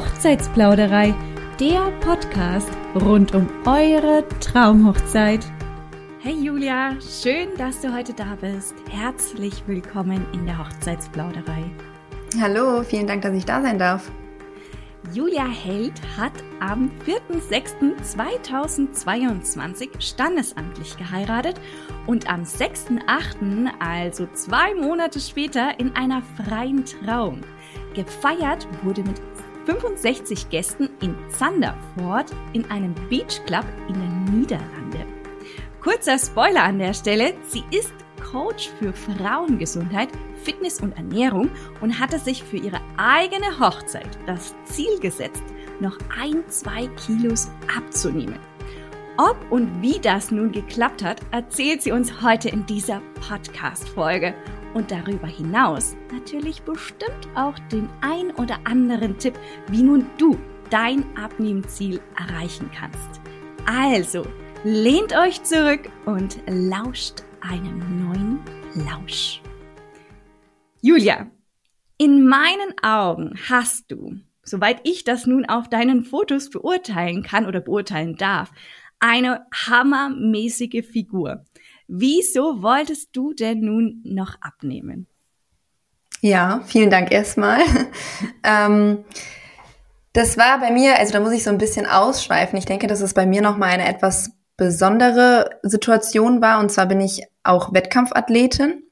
Hochzeitsplauderei, der Podcast rund um eure Traumhochzeit. Hey Julia, schön, dass du heute da bist. Herzlich willkommen in der Hochzeitsplauderei. Hallo, vielen Dank, dass ich da sein darf. Julia Held hat am 4.6.2022 standesamtlich geheiratet und am 6.8., also zwei Monate später, in einer freien Trauung. Gefeiert wurde mit 65 Gästen in Zanderford in einem Beachclub in den Niederlande. Kurzer Spoiler an der Stelle, sie ist Coach für Frauengesundheit, Fitness und Ernährung und hatte sich für ihre eigene Hochzeit das Ziel gesetzt, noch ein, zwei Kilos abzunehmen. Ob und wie das nun geklappt hat, erzählt sie uns heute in dieser Podcast-Folge und darüber hinaus natürlich bestimmt auch den ein oder anderen Tipp, wie nun du dein Abnehmziel erreichen kannst. Also, lehnt euch zurück und lauscht einem neuen Lausch. Julia, in meinen Augen hast du, soweit ich das nun auf deinen Fotos beurteilen kann oder beurteilen darf, eine hammermäßige Figur. Wieso wolltest du denn nun noch abnehmen? Ja, vielen Dank erstmal. ähm, das war bei mir, also da muss ich so ein bisschen ausschweifen. Ich denke, dass es bei mir nochmal eine etwas besondere Situation war. Und zwar bin ich auch Wettkampfathletin.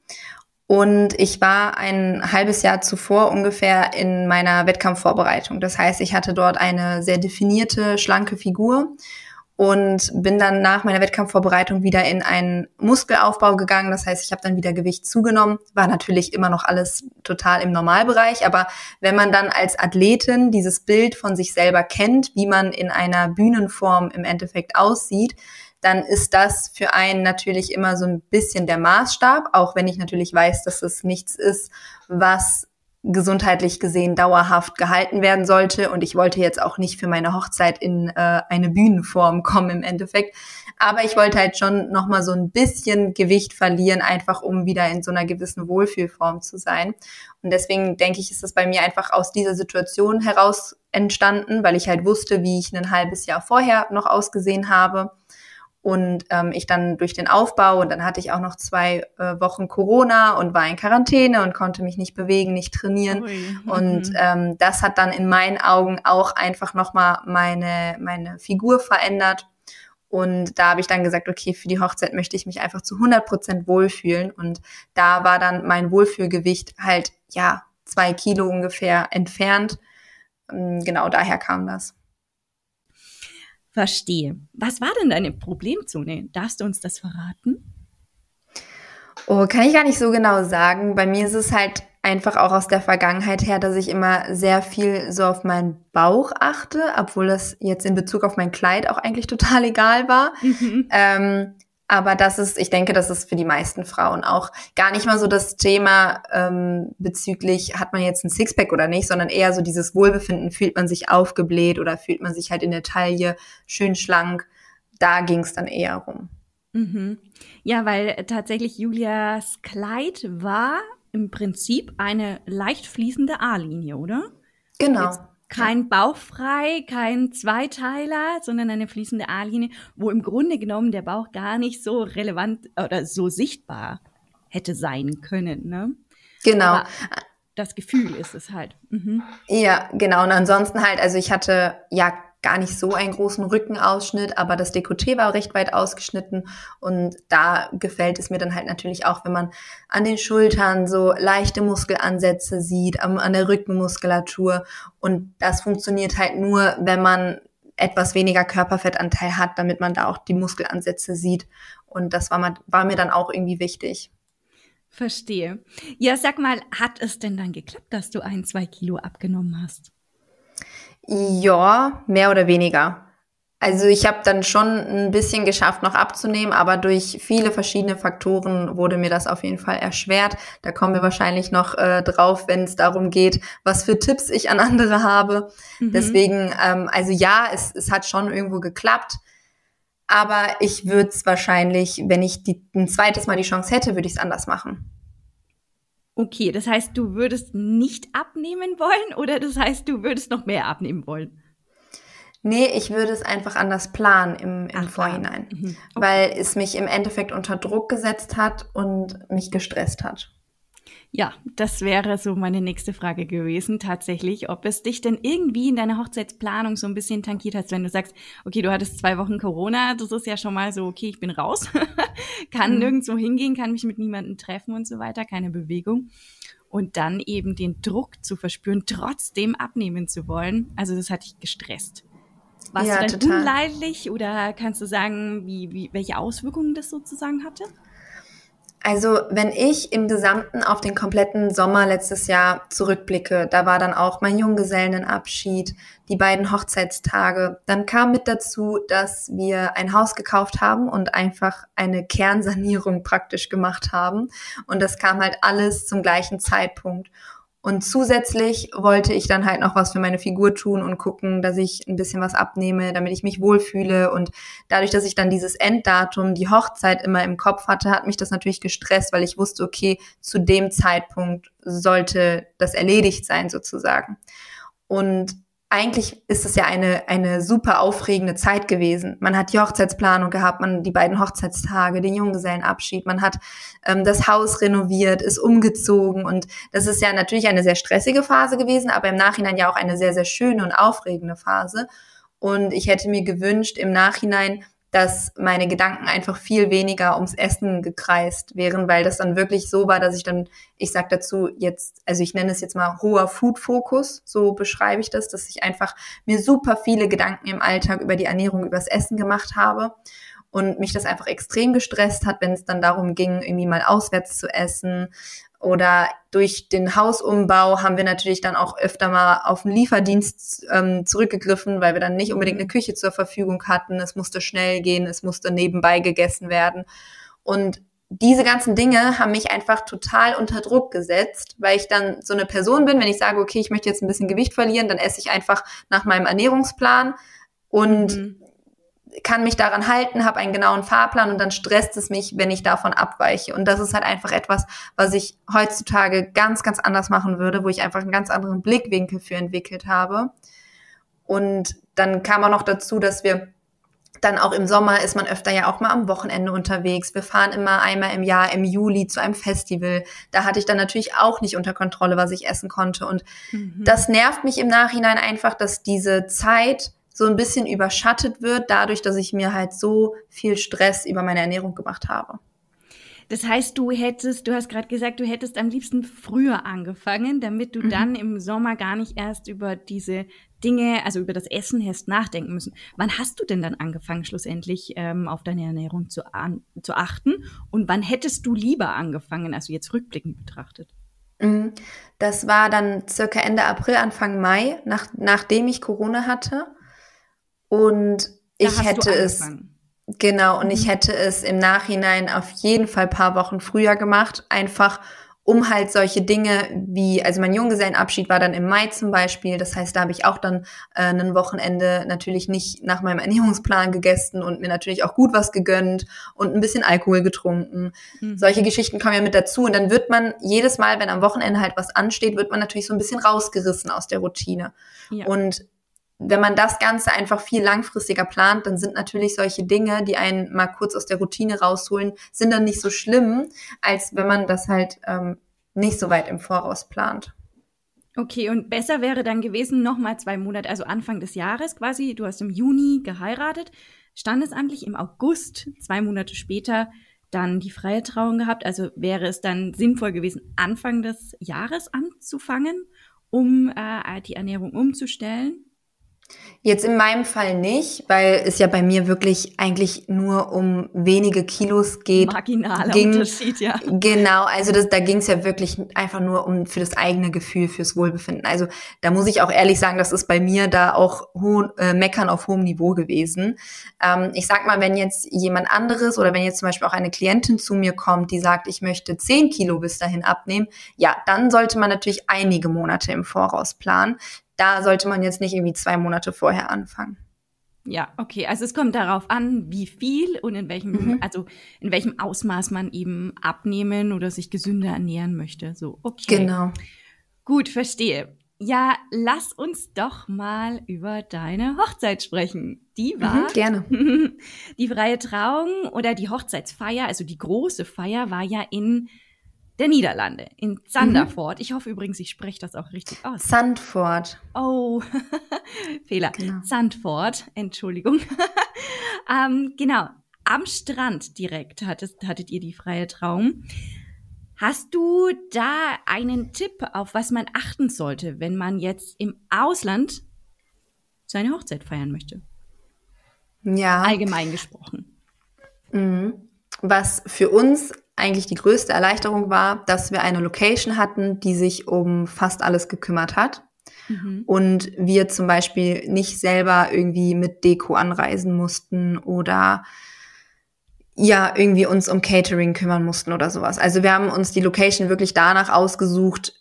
Und ich war ein halbes Jahr zuvor ungefähr in meiner Wettkampfvorbereitung. Das heißt, ich hatte dort eine sehr definierte, schlanke Figur und bin dann nach meiner Wettkampfvorbereitung wieder in einen Muskelaufbau gegangen. Das heißt, ich habe dann wieder Gewicht zugenommen. War natürlich immer noch alles total im Normalbereich, aber wenn man dann als Athletin dieses Bild von sich selber kennt, wie man in einer Bühnenform im Endeffekt aussieht, dann ist das für einen natürlich immer so ein bisschen der Maßstab, auch wenn ich natürlich weiß, dass es nichts ist, was gesundheitlich gesehen dauerhaft gehalten werden sollte. Und ich wollte jetzt auch nicht für meine Hochzeit in äh, eine Bühnenform kommen im Endeffekt. Aber ich wollte halt schon nochmal so ein bisschen Gewicht verlieren, einfach um wieder in so einer gewissen Wohlfühlform zu sein. Und deswegen denke ich, ist das bei mir einfach aus dieser Situation heraus entstanden, weil ich halt wusste, wie ich ein halbes Jahr vorher noch ausgesehen habe und ähm, ich dann durch den Aufbau und dann hatte ich auch noch zwei äh, Wochen Corona und war in Quarantäne und konnte mich nicht bewegen, nicht trainieren Ui. und ähm, das hat dann in meinen Augen auch einfach nochmal meine meine Figur verändert und da habe ich dann gesagt, okay, für die Hochzeit möchte ich mich einfach zu 100 Prozent wohlfühlen und da war dann mein Wohlfühlgewicht halt ja zwei Kilo ungefähr entfernt. Ähm, genau daher kam das. Verstehe. Was war denn deine Problemzone? Darfst du uns das verraten? Oh, kann ich gar nicht so genau sagen. Bei mir ist es halt einfach auch aus der Vergangenheit her, dass ich immer sehr viel so auf meinen Bauch achte, obwohl das jetzt in Bezug auf mein Kleid auch eigentlich total egal war. Mhm. Ähm, aber das ist, ich denke, das ist für die meisten Frauen auch gar nicht mal so das Thema ähm, bezüglich, hat man jetzt ein Sixpack oder nicht, sondern eher so dieses Wohlbefinden, fühlt man sich aufgebläht oder fühlt man sich halt in der Taille schön schlank. Da ging es dann eher rum. Mhm. Ja, weil tatsächlich Julias Kleid war im Prinzip eine leicht fließende A-Linie, oder? Genau. Jetzt kein bauchfrei, kein Zweiteiler, sondern eine fließende A-Linie, wo im Grunde genommen der Bauch gar nicht so relevant oder so sichtbar hätte sein können. Ne? Genau. Aber das Gefühl ist es halt. Mhm. Ja, genau. Und ansonsten halt, also ich hatte ja gar nicht so einen großen Rückenausschnitt, aber das Dekolleté war recht weit ausgeschnitten und da gefällt es mir dann halt natürlich auch, wenn man an den Schultern so leichte Muskelansätze sieht, an der Rückenmuskulatur und das funktioniert halt nur, wenn man etwas weniger Körperfettanteil hat, damit man da auch die Muskelansätze sieht und das war, war mir dann auch irgendwie wichtig. Verstehe. Ja, sag mal, hat es denn dann geklappt, dass du ein, zwei Kilo abgenommen hast? Ja, mehr oder weniger. Also ich habe dann schon ein bisschen geschafft, noch abzunehmen, aber durch viele verschiedene Faktoren wurde mir das auf jeden Fall erschwert. Da kommen wir wahrscheinlich noch äh, drauf, wenn es darum geht, was für Tipps ich an andere habe. Mhm. Deswegen, ähm, also ja, es, es hat schon irgendwo geklappt. Aber ich würde es wahrscheinlich, wenn ich die, ein zweites Mal die Chance hätte, würde ich es anders machen. Okay, das heißt, du würdest nicht abnehmen wollen oder das heißt, du würdest noch mehr abnehmen wollen? Nee, ich würde es einfach anders planen im, im Ach, Vorhinein, mhm. okay. weil es mich im Endeffekt unter Druck gesetzt hat und mich gestresst hat. Ja, das wäre so meine nächste Frage gewesen, tatsächlich, ob es dich denn irgendwie in deiner Hochzeitsplanung so ein bisschen tankiert hat, wenn du sagst, okay, du hattest zwei Wochen Corona, das ist ja schon mal so, okay, ich bin raus, kann mhm. nirgendwo hingehen, kann mich mit niemandem treffen und so weiter, keine Bewegung. Und dann eben den Druck zu verspüren, trotzdem abnehmen zu wollen. Also das hat dich gestresst. Warst ja, du dann total. unleidlich oder kannst du sagen, wie, wie, welche Auswirkungen das sozusagen hatte? Also wenn ich im Gesamten auf den kompletten Sommer letztes Jahr zurückblicke, da war dann auch mein Junggesellenabschied, die beiden Hochzeitstage. Dann kam mit dazu, dass wir ein Haus gekauft haben und einfach eine Kernsanierung praktisch gemacht haben. Und das kam halt alles zum gleichen Zeitpunkt. Und zusätzlich wollte ich dann halt noch was für meine Figur tun und gucken, dass ich ein bisschen was abnehme, damit ich mich wohlfühle. Und dadurch, dass ich dann dieses Enddatum, die Hochzeit immer im Kopf hatte, hat mich das natürlich gestresst, weil ich wusste, okay, zu dem Zeitpunkt sollte das erledigt sein sozusagen. Und eigentlich ist es ja eine, eine super aufregende Zeit gewesen. Man hat die Hochzeitsplanung gehabt, man die beiden Hochzeitstage, den Junggesellenabschied, man hat ähm, das Haus renoviert, ist umgezogen und das ist ja natürlich eine sehr stressige Phase gewesen, aber im Nachhinein ja auch eine sehr, sehr schöne und aufregende Phase. Und ich hätte mir gewünscht, im Nachhinein dass meine Gedanken einfach viel weniger ums Essen gekreist wären, weil das dann wirklich so war, dass ich dann, ich sag dazu jetzt, also ich nenne es jetzt mal hoher Food-Fokus, so beschreibe ich das, dass ich einfach mir super viele Gedanken im Alltag über die Ernährung, übers Essen gemacht habe und mich das einfach extrem gestresst hat, wenn es dann darum ging, irgendwie mal auswärts zu essen oder durch den Hausumbau haben wir natürlich dann auch öfter mal auf den Lieferdienst ähm, zurückgegriffen, weil wir dann nicht unbedingt eine Küche zur Verfügung hatten. Es musste schnell gehen, es musste nebenbei gegessen werden. Und diese ganzen Dinge haben mich einfach total unter Druck gesetzt, weil ich dann so eine Person bin, wenn ich sage, okay, ich möchte jetzt ein bisschen Gewicht verlieren, dann esse ich einfach nach meinem Ernährungsplan und mhm kann mich daran halten, habe einen genauen Fahrplan und dann stresst es mich, wenn ich davon abweiche. Und das ist halt einfach etwas, was ich heutzutage ganz, ganz anders machen würde, wo ich einfach einen ganz anderen Blickwinkel für entwickelt habe. Und dann kam auch noch dazu, dass wir dann auch im Sommer ist man öfter ja auch mal am Wochenende unterwegs. Wir fahren immer einmal im Jahr im Juli zu einem Festival. Da hatte ich dann natürlich auch nicht unter Kontrolle, was ich essen konnte. Und mhm. das nervt mich im Nachhinein einfach, dass diese Zeit so ein bisschen überschattet wird, dadurch, dass ich mir halt so viel Stress über meine Ernährung gemacht habe. Das heißt, du hättest, du hast gerade gesagt, du hättest am liebsten früher angefangen, damit du mhm. dann im Sommer gar nicht erst über diese Dinge, also über das Essen hast nachdenken müssen. Wann hast du denn dann angefangen, schlussendlich ähm, auf deine Ernährung zu, an, zu achten? Und wann hättest du lieber angefangen, also jetzt rückblickend betrachtet? Mhm. Das war dann circa Ende April, Anfang Mai, nach, nachdem ich Corona hatte. Und ich hätte es, genau, und mhm. ich hätte es im Nachhinein auf jeden Fall paar Wochen früher gemacht, einfach um halt solche Dinge wie, also mein Junggesellenabschied war dann im Mai zum Beispiel, das heißt, da habe ich auch dann äh, ein Wochenende natürlich nicht nach meinem Ernährungsplan gegessen und mir natürlich auch gut was gegönnt und ein bisschen Alkohol getrunken. Mhm. Solche Geschichten kommen ja mit dazu und dann wird man jedes Mal, wenn am Wochenende halt was ansteht, wird man natürlich so ein bisschen rausgerissen aus der Routine. Ja. Und wenn man das Ganze einfach viel langfristiger plant, dann sind natürlich solche Dinge, die einen mal kurz aus der Routine rausholen, sind dann nicht so schlimm, als wenn man das halt ähm, nicht so weit im Voraus plant. Okay, und besser wäre dann gewesen, nochmal zwei Monate, also Anfang des Jahres quasi, du hast im Juni geheiratet, standesamtlich im August, zwei Monate später, dann die freie Trauung gehabt. Also wäre es dann sinnvoll gewesen, Anfang des Jahres anzufangen, um äh, die Ernährung umzustellen? Jetzt in meinem Fall nicht, weil es ja bei mir wirklich eigentlich nur um wenige Kilos geht. Marginaler ging, Unterschied, ja. Genau, also das, da ging es ja wirklich einfach nur um für das eigene Gefühl, fürs Wohlbefinden. Also da muss ich auch ehrlich sagen, das ist bei mir da auch äh, Meckern auf hohem Niveau gewesen. Ähm, ich sag mal, wenn jetzt jemand anderes oder wenn jetzt zum Beispiel auch eine Klientin zu mir kommt, die sagt, ich möchte 10 Kilo bis dahin abnehmen, ja, dann sollte man natürlich einige Monate im Voraus planen da sollte man jetzt nicht irgendwie zwei Monate vorher anfangen. Ja, okay. Also es kommt darauf an, wie viel und in welchem, mhm. also in welchem Ausmaß man eben abnehmen oder sich gesünder ernähren möchte. So, okay. Genau. Gut, verstehe. Ja, lass uns doch mal über deine Hochzeit sprechen. Die mhm, war mhm, gerne. die freie Trauung oder die Hochzeitsfeier, also die große Feier war ja in der Niederlande, in Zanderford. Mhm. Ich hoffe übrigens, ich spreche das auch richtig aus. Sandford. Oh, Fehler. Genau. Sandford, Entschuldigung. ähm, genau, am Strand direkt hattest, hattet ihr die freie Trauung. Hast du da einen Tipp, auf was man achten sollte, wenn man jetzt im Ausland seine Hochzeit feiern möchte? Ja. Allgemein gesprochen. Mhm. Was für uns eigentlich die größte Erleichterung war, dass wir eine Location hatten, die sich um fast alles gekümmert hat. Mhm. Und wir zum Beispiel nicht selber irgendwie mit Deko anreisen mussten oder ja, irgendwie uns um Catering kümmern mussten oder sowas. Also wir haben uns die Location wirklich danach ausgesucht,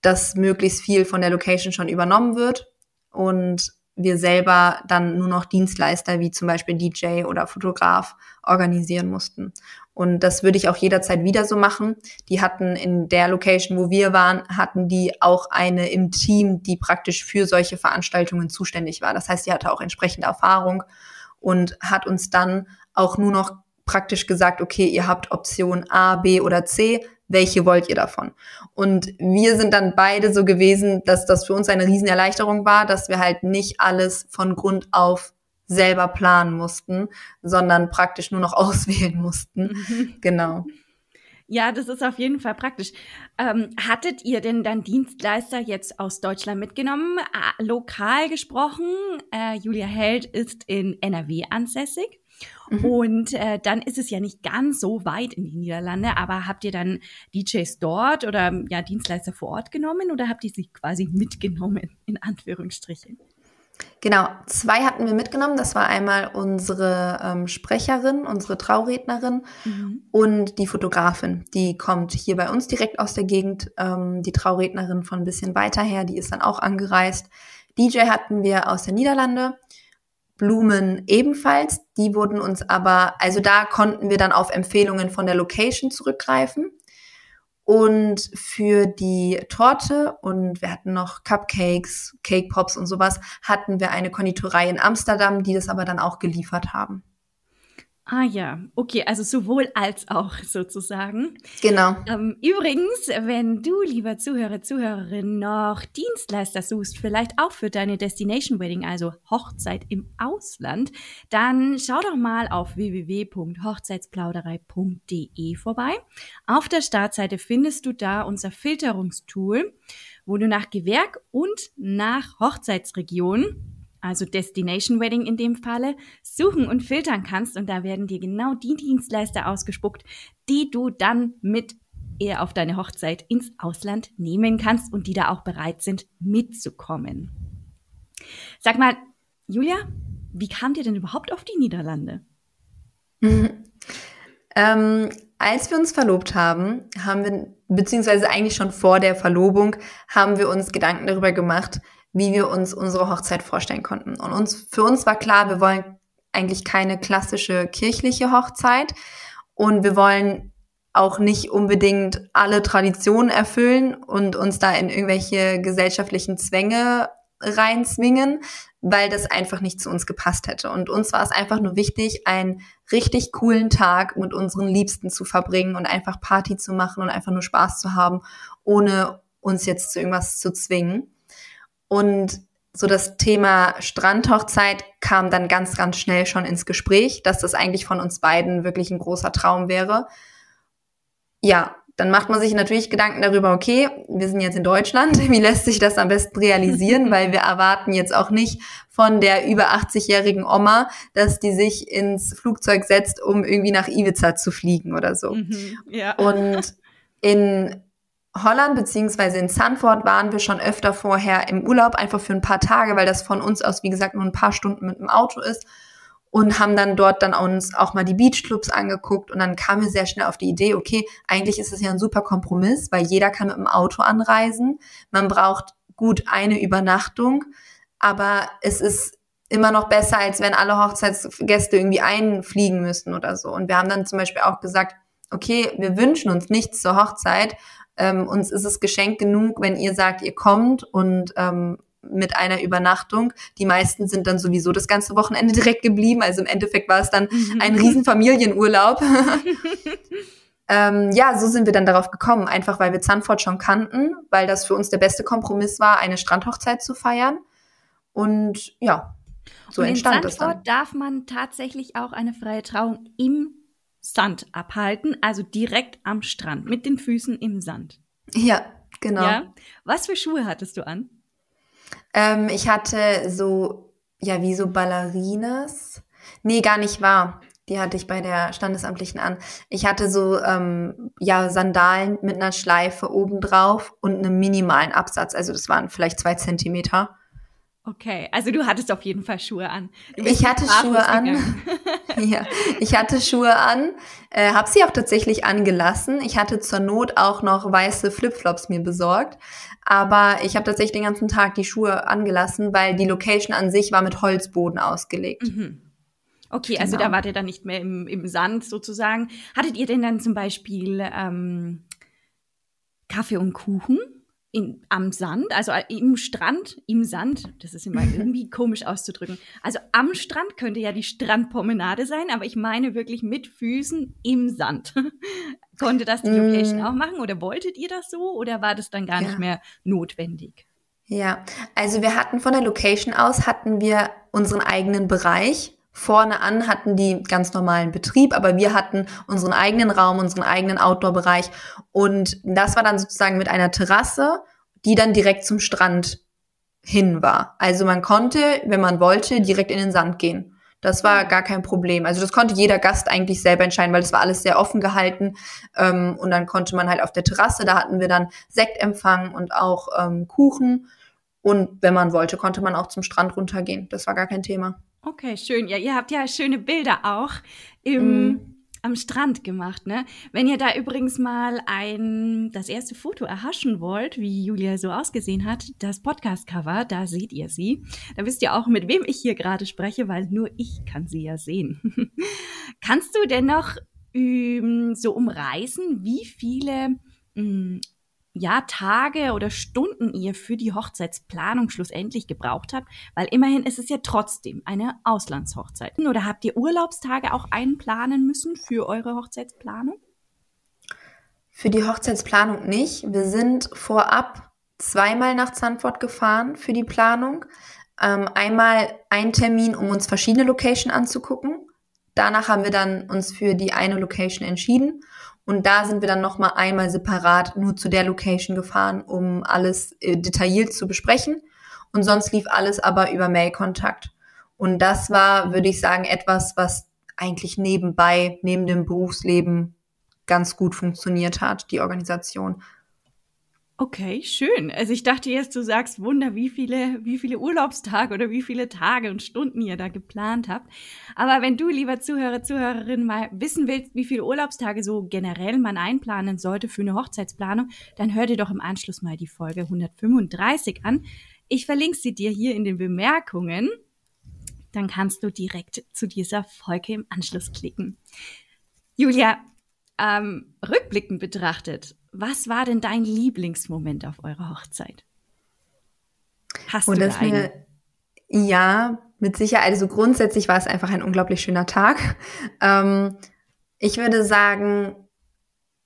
dass möglichst viel von der Location schon übernommen wird und wir selber dann nur noch Dienstleister wie zum Beispiel DJ oder Fotograf organisieren mussten. Und das würde ich auch jederzeit wieder so machen. Die hatten in der Location, wo wir waren, hatten die auch eine im Team, die praktisch für solche Veranstaltungen zuständig war. Das heißt, sie hatte auch entsprechende Erfahrung und hat uns dann auch nur noch praktisch gesagt, okay, ihr habt Option A, B oder C, welche wollt ihr davon? Und wir sind dann beide so gewesen, dass das für uns eine Riesenerleichterung war, dass wir halt nicht alles von Grund auf selber planen mussten, sondern praktisch nur noch auswählen mussten. Mhm. Genau. Ja, das ist auf jeden Fall praktisch. Ähm, hattet ihr denn dann Dienstleister jetzt aus Deutschland mitgenommen? Äh, lokal gesprochen, äh, Julia Held ist in NRW ansässig. Mhm. Und äh, dann ist es ja nicht ganz so weit in die Niederlande, aber habt ihr dann DJs dort oder ja Dienstleister vor Ort genommen oder habt ihr sie quasi mitgenommen, in Anführungsstrichen? Genau, zwei hatten wir mitgenommen. Das war einmal unsere ähm, Sprecherin, unsere Traurednerin mhm. und die Fotografin. Die kommt hier bei uns direkt aus der Gegend. Ähm, die Traurednerin von ein bisschen weiter her, die ist dann auch angereist. DJ hatten wir aus der Niederlande Blumen ebenfalls. Die wurden uns aber, also da konnten wir dann auf Empfehlungen von der Location zurückgreifen. Und für die Torte und wir hatten noch Cupcakes, Cake Pops und sowas, hatten wir eine Konditorei in Amsterdam, die das aber dann auch geliefert haben. Ah ja, okay, also sowohl als auch sozusagen. Genau. Ähm, übrigens, wenn du, lieber Zuhörer, Zuhörerin, noch Dienstleister suchst, vielleicht auch für deine Destination Wedding, also Hochzeit im Ausland, dann schau doch mal auf www.hochzeitsplauderei.de vorbei. Auf der Startseite findest du da unser Filterungstool, wo du nach Gewerk und nach Hochzeitsregion also Destination Wedding in dem Falle, suchen und filtern kannst. Und da werden dir genau die Dienstleister ausgespuckt, die du dann mit eher auf deine Hochzeit ins Ausland nehmen kannst und die da auch bereit sind, mitzukommen. Sag mal, Julia, wie kamt ihr denn überhaupt auf die Niederlande? ähm, als wir uns verlobt haben, haben wir, beziehungsweise eigentlich schon vor der Verlobung, haben wir uns Gedanken darüber gemacht, wie wir uns unsere Hochzeit vorstellen konnten. Und uns, für uns war klar, wir wollen eigentlich keine klassische kirchliche Hochzeit und wir wollen auch nicht unbedingt alle Traditionen erfüllen und uns da in irgendwelche gesellschaftlichen Zwänge reinzwingen, weil das einfach nicht zu uns gepasst hätte. Und uns war es einfach nur wichtig, einen richtig coolen Tag mit unseren Liebsten zu verbringen und einfach Party zu machen und einfach nur Spaß zu haben, ohne uns jetzt zu irgendwas zu zwingen. Und so das Thema Strandhochzeit kam dann ganz, ganz schnell schon ins Gespräch, dass das eigentlich von uns beiden wirklich ein großer Traum wäre. Ja, dann macht man sich natürlich Gedanken darüber, okay, wir sind jetzt in Deutschland, wie lässt sich das am besten realisieren, weil wir erwarten jetzt auch nicht von der über 80-jährigen Oma, dass die sich ins Flugzeug setzt, um irgendwie nach Ibiza zu fliegen oder so. Mhm, ja. Und in Holland beziehungsweise in Sanford waren wir schon öfter vorher im Urlaub, einfach für ein paar Tage, weil das von uns aus, wie gesagt, nur ein paar Stunden mit dem Auto ist und haben dann dort dann uns auch mal die Beachclubs angeguckt und dann kamen wir sehr schnell auf die Idee, okay, eigentlich ist es ja ein super Kompromiss, weil jeder kann mit dem Auto anreisen. Man braucht gut eine Übernachtung, aber es ist immer noch besser, als wenn alle Hochzeitsgäste irgendwie einfliegen müssten oder so. Und wir haben dann zum Beispiel auch gesagt, okay, wir wünschen uns nichts zur Hochzeit. Ähm, uns ist es Geschenk genug, wenn ihr sagt, ihr kommt und ähm, mit einer Übernachtung. Die meisten sind dann sowieso das ganze Wochenende direkt geblieben. Also im Endeffekt war es dann mhm. ein Riesenfamilienurlaub. ähm, ja, so sind wir dann darauf gekommen, einfach weil wir Zandvoort schon kannten, weil das für uns der beste Kompromiss war, eine Strandhochzeit zu feiern. Und ja, so und entstand in Sandford das dann. darf man tatsächlich auch eine freie Trauung im Sand abhalten, also direkt am Strand, mit den Füßen im Sand. Ja, genau. Ja? Was für Schuhe hattest du an? Ähm, ich hatte so, ja, wie so Ballerinas. Nee, gar nicht wahr. Die hatte ich bei der Standesamtlichen an. Ich hatte so, ähm, ja, Sandalen mit einer Schleife obendrauf und einem minimalen Absatz. Also das waren vielleicht zwei Zentimeter. Okay, also du hattest auf jeden Fall Schuhe an. Ich hatte Schuhe an. ja, ich hatte Schuhe an, äh, habe sie auch tatsächlich angelassen. Ich hatte zur Not auch noch weiße Flipflops mir besorgt, aber ich habe tatsächlich den ganzen Tag die Schuhe angelassen, weil die Location an sich war mit Holzboden ausgelegt. Mhm. Okay, also genau. da wart ihr dann nicht mehr im, im Sand sozusagen. Hattet ihr denn dann zum Beispiel ähm, Kaffee und Kuchen? In, am Sand, also äh, im Strand, im Sand, das ist immer irgendwie komisch auszudrücken. Also am Strand könnte ja die Strandpromenade sein, aber ich meine wirklich mit Füßen im Sand. Konnte das die Location mm. auch machen oder wolltet ihr das so oder war das dann gar ja. nicht mehr notwendig? Ja, also wir hatten von der Location aus hatten wir unseren eigenen Bereich. Vorne an hatten die ganz normalen Betrieb, aber wir hatten unseren eigenen Raum, unseren eigenen Outdoor-Bereich. Und das war dann sozusagen mit einer Terrasse, die dann direkt zum Strand hin war. Also man konnte, wenn man wollte, direkt in den Sand gehen. Das war gar kein Problem. Also das konnte jeder Gast eigentlich selber entscheiden, weil das war alles sehr offen gehalten. Ähm, und dann konnte man halt auf der Terrasse, da hatten wir dann Sektempfang und auch ähm, Kuchen. Und wenn man wollte, konnte man auch zum Strand runtergehen. Das war gar kein Thema. Okay, schön. Ja, ihr habt ja schöne Bilder auch im, mm am Strand gemacht, ne? Wenn ihr da übrigens mal ein, das erste Foto erhaschen wollt, wie Julia so ausgesehen hat, das Podcast-Cover, da seht ihr sie. Da wisst ihr auch, mit wem ich hier gerade spreche, weil nur ich kann sie ja sehen. Kannst du denn noch ähm, so umreißen, wie viele ähm, ja, Tage oder Stunden ihr für die Hochzeitsplanung schlussendlich gebraucht habt, weil immerhin ist es ja trotzdem eine Auslandshochzeit. Oder habt ihr Urlaubstage auch einplanen müssen für eure Hochzeitsplanung? Für die Hochzeitsplanung nicht. Wir sind vorab zweimal nach Zandvoort gefahren für die Planung. Ähm, einmal ein Termin, um uns verschiedene Locations anzugucken. Danach haben wir dann uns für die eine Location entschieden und da sind wir dann nochmal einmal separat nur zu der Location gefahren, um alles äh, detailliert zu besprechen. Und sonst lief alles aber über Mailkontakt. Und das war, würde ich sagen, etwas, was eigentlich nebenbei, neben dem Berufsleben ganz gut funktioniert hat, die Organisation. Okay, schön. Also ich dachte jetzt, du sagst Wunder, wie viele, wie viele Urlaubstage oder wie viele Tage und Stunden ihr da geplant habt. Aber wenn du, lieber Zuhörer, Zuhörerin, mal wissen willst, wie viele Urlaubstage so generell man einplanen sollte für eine Hochzeitsplanung, dann hör dir doch im Anschluss mal die Folge 135 an. Ich verlinke sie dir hier in den Bemerkungen. Dann kannst du direkt zu dieser Folge im Anschluss klicken. Julia, ähm, rückblickend betrachtet, was war denn dein Lieblingsmoment auf eurer Hochzeit? Hast Und du da einen? ja, mit Sicherheit. Also grundsätzlich war es einfach ein unglaublich schöner Tag. Ähm, ich würde sagen,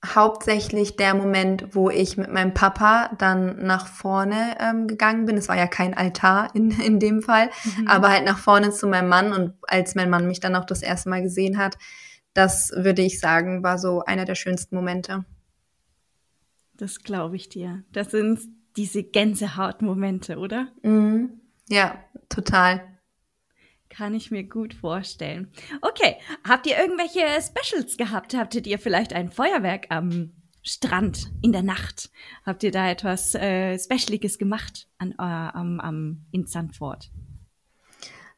hauptsächlich der Moment, wo ich mit meinem Papa dann nach vorne ähm, gegangen bin. Es war ja kein Altar in, in dem Fall, mhm. aber halt nach vorne zu meinem Mann. Und als mein Mann mich dann auch das erste Mal gesehen hat, das würde ich sagen, war so einer der schönsten Momente. Das glaube ich dir. Das sind diese Gänsehautmomente, oder? Mhm. Ja, total. Kann ich mir gut vorstellen. Okay, habt ihr irgendwelche Specials gehabt? Habtet ihr vielleicht ein Feuerwerk am Strand in der Nacht? Habt ihr da etwas äh, Specialiges gemacht an, äh, am, am, in Sandford?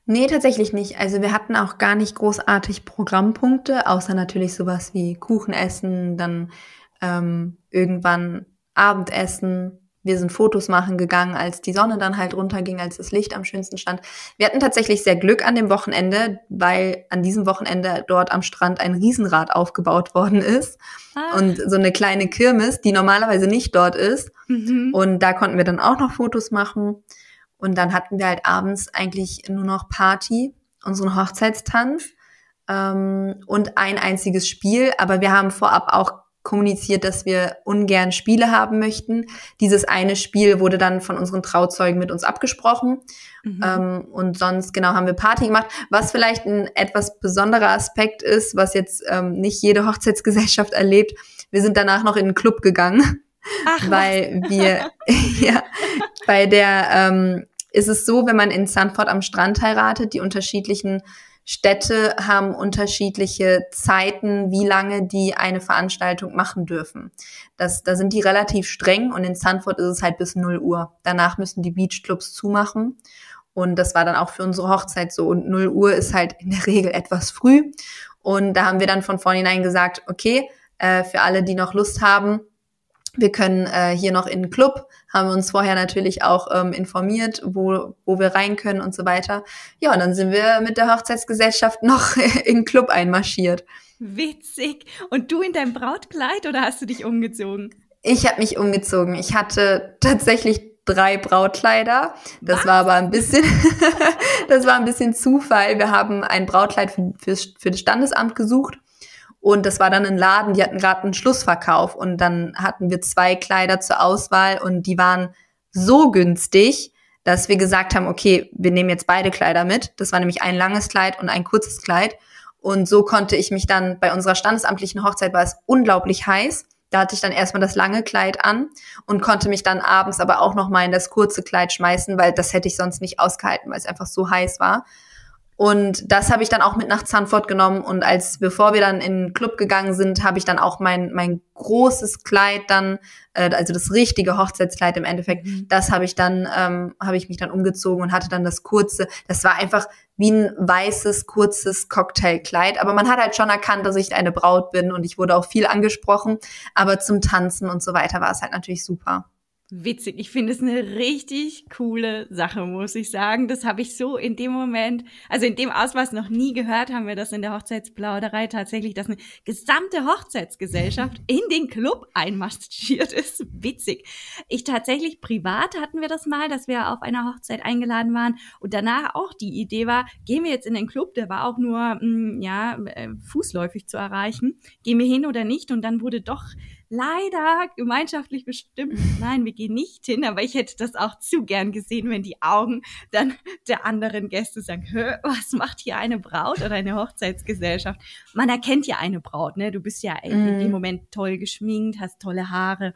Nee, tatsächlich nicht. Also wir hatten auch gar nicht großartig Programmpunkte, außer natürlich sowas wie Kuchen essen, dann ähm, irgendwann Abendessen, wir sind Fotos machen gegangen, als die Sonne dann halt runterging, als das Licht am schönsten stand. Wir hatten tatsächlich sehr Glück an dem Wochenende, weil an diesem Wochenende dort am Strand ein Riesenrad aufgebaut worden ist ah. und so eine kleine Kirmes, die normalerweise nicht dort ist. Mhm. Und da konnten wir dann auch noch Fotos machen. Und dann hatten wir halt abends eigentlich nur noch Party, unseren Hochzeitstanz ähm, und ein einziges Spiel. Aber wir haben vorab auch kommuniziert, dass wir ungern Spiele haben möchten. Dieses eine Spiel wurde dann von unseren Trauzeugen mit uns abgesprochen. Mhm. Ähm, und sonst, genau, haben wir Party gemacht. Was vielleicht ein etwas besonderer Aspekt ist, was jetzt ähm, nicht jede Hochzeitsgesellschaft erlebt. Wir sind danach noch in einen Club gegangen. Ach, weil was? wir, ja, bei der, ähm, ist es so, wenn man in Sanford am Strand heiratet, die unterschiedlichen Städte haben unterschiedliche Zeiten, wie lange die eine Veranstaltung machen dürfen. Das, da sind die relativ streng und in Sanford ist es halt bis 0 Uhr. Danach müssen die Beachclubs zumachen. Und das war dann auch für unsere Hochzeit so. Und 0 Uhr ist halt in der Regel etwas früh. Und da haben wir dann von vornherein gesagt, okay, äh, für alle, die noch Lust haben, wir können äh, hier noch in den Club, haben uns vorher natürlich auch ähm, informiert, wo, wo wir rein können und so weiter. Ja, und dann sind wir mit der Hochzeitsgesellschaft noch in den Club einmarschiert. Witzig. Und du in deinem Brautkleid oder hast du dich umgezogen? Ich habe mich umgezogen. Ich hatte tatsächlich drei Brautkleider. Das Was? war aber ein bisschen, das war ein bisschen Zufall. Wir haben ein Brautkleid für, für, für das Standesamt gesucht und das war dann ein Laden, die hatten gerade einen Schlussverkauf und dann hatten wir zwei Kleider zur Auswahl und die waren so günstig, dass wir gesagt haben, okay, wir nehmen jetzt beide Kleider mit. Das war nämlich ein langes Kleid und ein kurzes Kleid. Und so konnte ich mich dann bei unserer standesamtlichen Hochzeit war es unglaublich heiß. Da hatte ich dann erstmal das lange Kleid an und konnte mich dann abends aber auch noch mal in das kurze Kleid schmeißen, weil das hätte ich sonst nicht ausgehalten, weil es einfach so heiß war. Und das habe ich dann auch mit nach Zandvoort genommen. Und als bevor wir dann in den Club gegangen sind, habe ich dann auch mein, mein großes Kleid dann, äh, also das richtige Hochzeitskleid im Endeffekt, mhm. das habe ich dann, ähm, habe ich mich dann umgezogen und hatte dann das kurze. Das war einfach wie ein weißes, kurzes Cocktailkleid. Aber man hat halt schon erkannt, dass ich eine Braut bin und ich wurde auch viel angesprochen. Aber zum Tanzen und so weiter war es halt natürlich super witzig. Ich finde es eine richtig coole Sache, muss ich sagen. Das habe ich so in dem Moment, also in dem Ausmaß noch nie gehört, haben wir das in der Hochzeitsplauderei tatsächlich, dass eine gesamte Hochzeitsgesellschaft in den Club einmarschiert ist. Witzig. Ich tatsächlich privat hatten wir das mal, dass wir auf einer Hochzeit eingeladen waren und danach auch die Idee war, gehen wir jetzt in den Club, der war auch nur, mh, mm, ja, äh, fußläufig zu erreichen. Gehen wir hin oder nicht? Und dann wurde doch leider gemeinschaftlich bestimmt, nein, wir gehen nicht hin, aber ich hätte das auch zu gern gesehen, wenn die Augen dann der anderen Gäste sagen, Hö, was macht hier eine Braut oder eine Hochzeitsgesellschaft? Man erkennt ja eine Braut, ne? Du bist ja in dem mhm. Moment toll geschminkt, hast tolle Haare.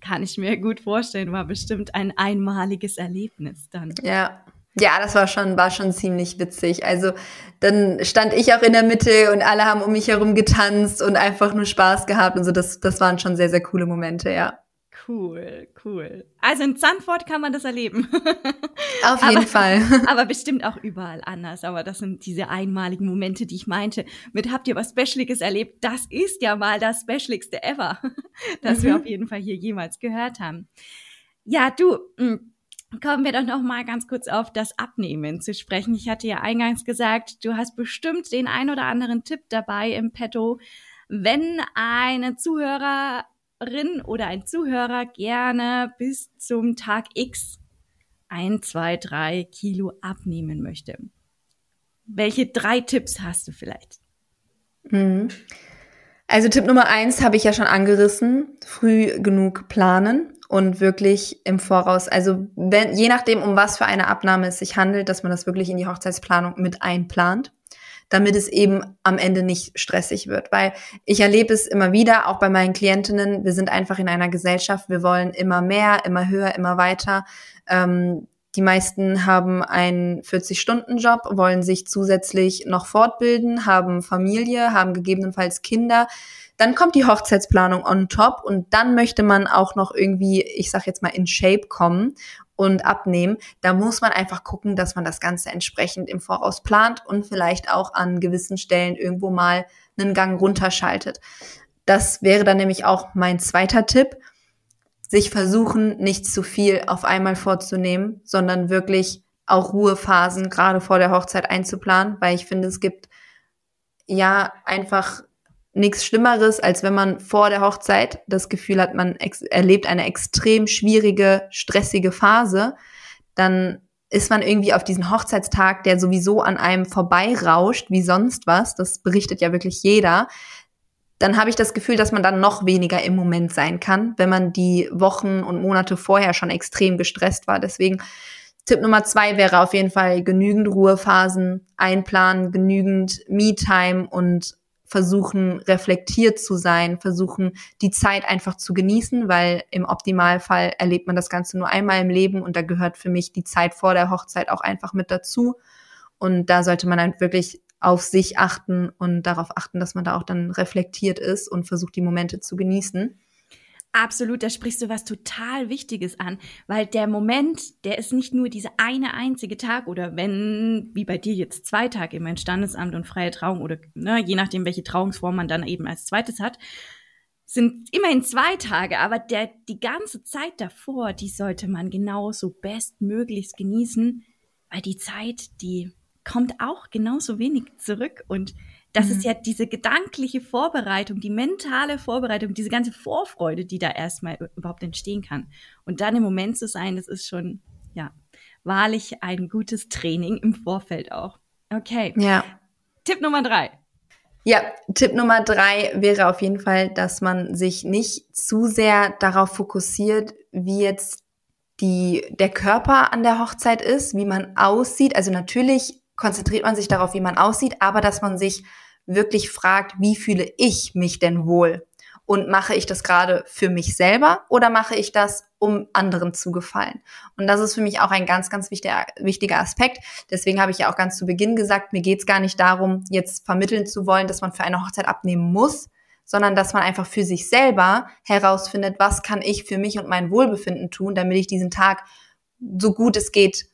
Kann ich mir gut vorstellen, war bestimmt ein einmaliges Erlebnis dann. Ja, ja, das war schon, war schon ziemlich witzig. Also dann stand ich auch in der Mitte und alle haben um mich herum getanzt und einfach nur Spaß gehabt und so. Das, das waren schon sehr, sehr coole Momente, ja. Cool, cool. Also in Zandvoort kann man das erleben. Auf jeden aber, Fall. Aber bestimmt auch überall anders. Aber das sind diese einmaligen Momente, die ich meinte. Mit habt ihr was Specialiges erlebt? Das ist ja mal das Specialigste ever, das mhm. wir auf jeden Fall hier jemals gehört haben. Ja, du, hm, kommen wir doch noch mal ganz kurz auf das Abnehmen zu sprechen. Ich hatte ja eingangs gesagt, du hast bestimmt den ein oder anderen Tipp dabei im Petto, wenn eine Zuhörerin oder ein Zuhörer gerne bis zum Tag X ein, zwei, drei Kilo abnehmen möchte. Welche drei Tipps hast du vielleicht? Mhm. Also Tipp Nummer eins habe ich ja schon angerissen. Früh genug planen und wirklich im Voraus, also wenn, je nachdem, um was für eine Abnahme es sich handelt, dass man das wirklich in die Hochzeitsplanung mit einplant, damit es eben am Ende nicht stressig wird. Weil ich erlebe es immer wieder, auch bei meinen Klientinnen, wir sind einfach in einer Gesellschaft, wir wollen immer mehr, immer höher, immer weiter. Ähm, die meisten haben einen 40-Stunden-Job, wollen sich zusätzlich noch fortbilden, haben Familie, haben gegebenenfalls Kinder dann kommt die Hochzeitsplanung on top und dann möchte man auch noch irgendwie, ich sag jetzt mal, in Shape kommen und abnehmen. Da muss man einfach gucken, dass man das Ganze entsprechend im Voraus plant und vielleicht auch an gewissen Stellen irgendwo mal einen Gang runterschaltet. Das wäre dann nämlich auch mein zweiter Tipp. sich versuchen, nicht zu viel auf einmal vorzunehmen, sondern wirklich auch Ruhephasen gerade vor der Hochzeit einzuplanen, weil ich finde, es gibt ja einfach nichts Schlimmeres, als wenn man vor der Hochzeit das Gefühl hat, man erlebt eine extrem schwierige, stressige Phase, dann ist man irgendwie auf diesen Hochzeitstag, der sowieso an einem vorbeirauscht, wie sonst was, das berichtet ja wirklich jeder, dann habe ich das Gefühl, dass man dann noch weniger im Moment sein kann, wenn man die Wochen und Monate vorher schon extrem gestresst war. Deswegen Tipp Nummer zwei wäre auf jeden Fall genügend Ruhephasen einplanen, genügend Me-Time und versuchen, reflektiert zu sein, versuchen, die Zeit einfach zu genießen, weil im Optimalfall erlebt man das Ganze nur einmal im Leben und da gehört für mich die Zeit vor der Hochzeit auch einfach mit dazu. Und da sollte man halt wirklich auf sich achten und darauf achten, dass man da auch dann reflektiert ist und versucht, die Momente zu genießen. Absolut, da sprichst du was total Wichtiges an, weil der Moment, der ist nicht nur dieser eine einzige Tag oder wenn, wie bei dir jetzt zwei Tage im Standesamt und freie Trauung oder ne, je nachdem, welche Trauungsform man dann eben als zweites hat, sind immerhin zwei Tage, aber der, die ganze Zeit davor, die sollte man genauso bestmöglichst genießen, weil die Zeit, die kommt auch genauso wenig zurück und das mhm. ist ja diese gedankliche Vorbereitung, die mentale Vorbereitung, diese ganze Vorfreude, die da erstmal überhaupt entstehen kann. Und dann im Moment zu sein, das ist schon, ja, wahrlich ein gutes Training im Vorfeld auch. Okay. Ja. Tipp Nummer drei. Ja, Tipp Nummer drei wäre auf jeden Fall, dass man sich nicht zu sehr darauf fokussiert, wie jetzt die, der Körper an der Hochzeit ist, wie man aussieht. Also natürlich konzentriert man sich darauf, wie man aussieht, aber dass man sich wirklich fragt, wie fühle ich mich denn wohl? Und mache ich das gerade für mich selber oder mache ich das, um anderen zu gefallen? Und das ist für mich auch ein ganz, ganz wichtiger, wichtiger Aspekt. Deswegen habe ich ja auch ganz zu Beginn gesagt, mir geht es gar nicht darum, jetzt vermitteln zu wollen, dass man für eine Hochzeit abnehmen muss, sondern dass man einfach für sich selber herausfindet, was kann ich für mich und mein Wohlbefinden tun, damit ich diesen Tag so gut es geht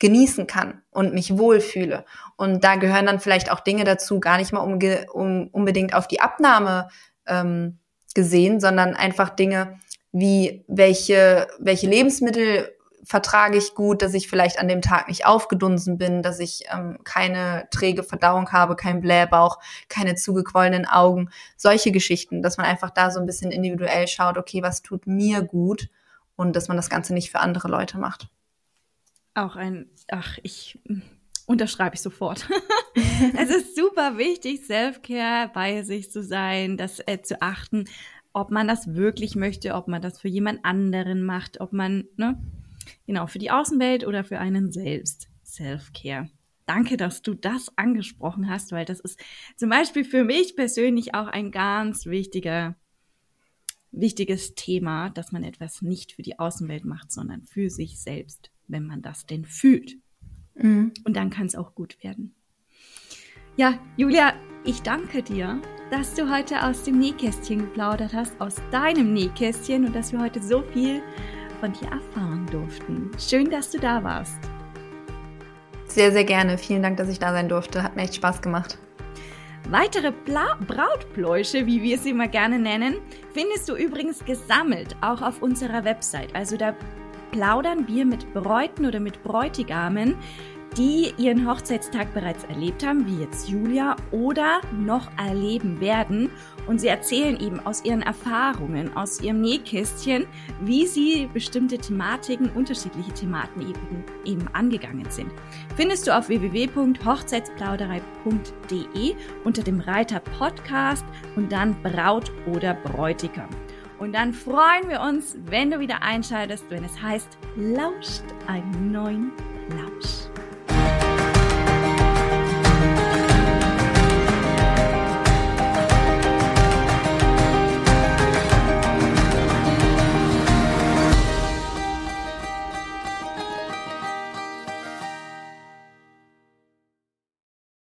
genießen kann und mich wohlfühle. Und da gehören dann vielleicht auch Dinge dazu, gar nicht mal um, um, unbedingt auf die Abnahme ähm, gesehen, sondern einfach Dinge wie welche, welche Lebensmittel vertrage ich gut, dass ich vielleicht an dem Tag nicht aufgedunsen bin, dass ich ähm, keine träge Verdauung habe, kein Blähbauch, keine zugequollenen Augen, solche Geschichten, dass man einfach da so ein bisschen individuell schaut, okay, was tut mir gut und dass man das Ganze nicht für andere Leute macht. Auch ein, ach, ich unterschreibe ich sofort. es ist super wichtig, Self-Care bei sich zu sein, das äh, zu achten, ob man das wirklich möchte, ob man das für jemand anderen macht, ob man, ne, genau, für die Außenwelt oder für einen selbst. Self-Care. Danke, dass du das angesprochen hast, weil das ist zum Beispiel für mich persönlich auch ein ganz wichtiger, wichtiges Thema, dass man etwas nicht für die Außenwelt macht, sondern für sich selbst wenn man das denn fühlt. Mhm. Und dann kann es auch gut werden. Ja, Julia, ich danke dir, dass du heute aus dem Nähkästchen geplaudert hast, aus deinem Nähkästchen und dass wir heute so viel von dir erfahren durften. Schön, dass du da warst. Sehr, sehr gerne. Vielen Dank, dass ich da sein durfte. Hat mir echt Spaß gemacht. Weitere Bla Brautpläusche, wie wir sie immer gerne nennen, findest du übrigens gesammelt auch auf unserer Website. Also da plaudern wir mit Bräuten oder mit Bräutigamen, die ihren Hochzeitstag bereits erlebt haben, wie jetzt Julia, oder noch erleben werden. Und sie erzählen eben aus ihren Erfahrungen, aus ihrem Nähkästchen, wie sie bestimmte Thematiken, unterschiedliche Thematen eben, eben angegangen sind. Findest du auf www.hochzeitsplauderei.de unter dem Reiter Podcast und dann Braut oder Bräutigam. Und dann freuen wir uns, wenn du wieder einschaltest, wenn es heißt, lauscht einen neuen Lausch.